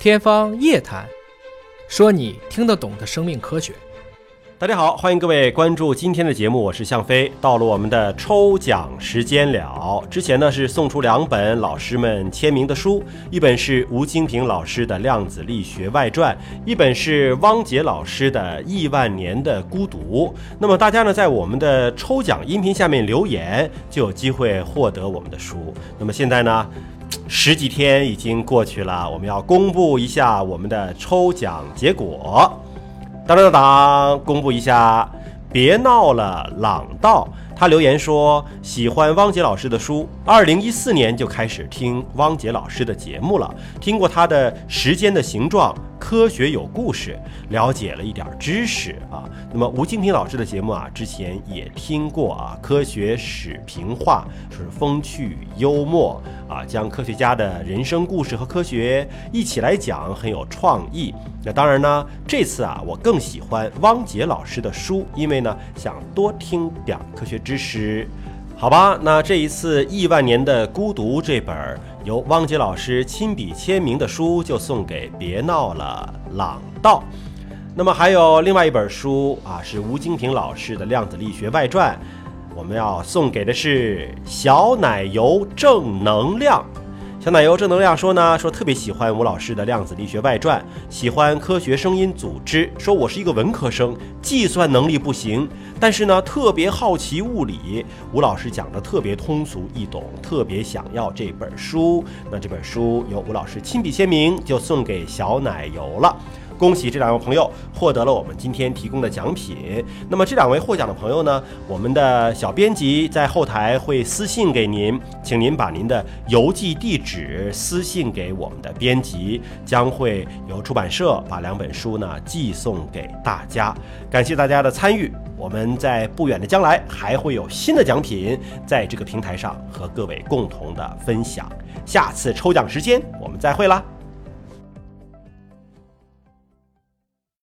天方夜谭，说你听得懂的生命科学。大家好，欢迎各位关注今天的节目，我是向飞。到了我们的抽奖时间了。之前呢是送出两本老师们签名的书，一本是吴金平老师的《量子力学外传》，一本是汪杰老师的《亿万年的孤独》。那么大家呢在我们的抽奖音频下面留言，就有机会获得我们的书。那么现在呢，十几天已经过去了，我们要公布一下我们的抽奖结果。当当当！公布一下，别闹了，朗道。他留言说喜欢汪杰老师的书，二零一四年就开始听汪杰老师的节目了，听过他的《时间的形状》。科学有故事，了解了一点知识啊。那么吴敬平老师的节目啊，之前也听过啊。科学史评话是风趣幽默啊，将科学家的人生故事和科学一起来讲，很有创意。那当然呢，这次啊，我更喜欢汪杰老师的书，因为呢，想多听点科学知识。好吧，那这一次《亿万年的孤独》这本由汪杰老师亲笔签名的书就送给别闹了朗道。那么还有另外一本书啊，是吴京平老师的《量子力学外传》，我们要送给的是小奶油正能量。小奶油正能量说呢，说特别喜欢吴老师的《量子力学外传》，喜欢科学声音组织。说我是一个文科生，计算能力不行，但是呢特别好奇物理。吴老师讲的特别通俗易懂，特别想要这本书。那这本书由吴老师亲笔签名，就送给小奶油了。恭喜这两位朋友获得了我们今天提供的奖品。那么这两位获奖的朋友呢，我们的小编辑在后台会私信给您，请您把您的邮寄地址私信给我们的编辑，将会由出版社把两本书呢寄送给大家。感谢大家的参与，我们在不远的将来还会有新的奖品在这个平台上和各位共同的分享。下次抽奖时间我们再会啦！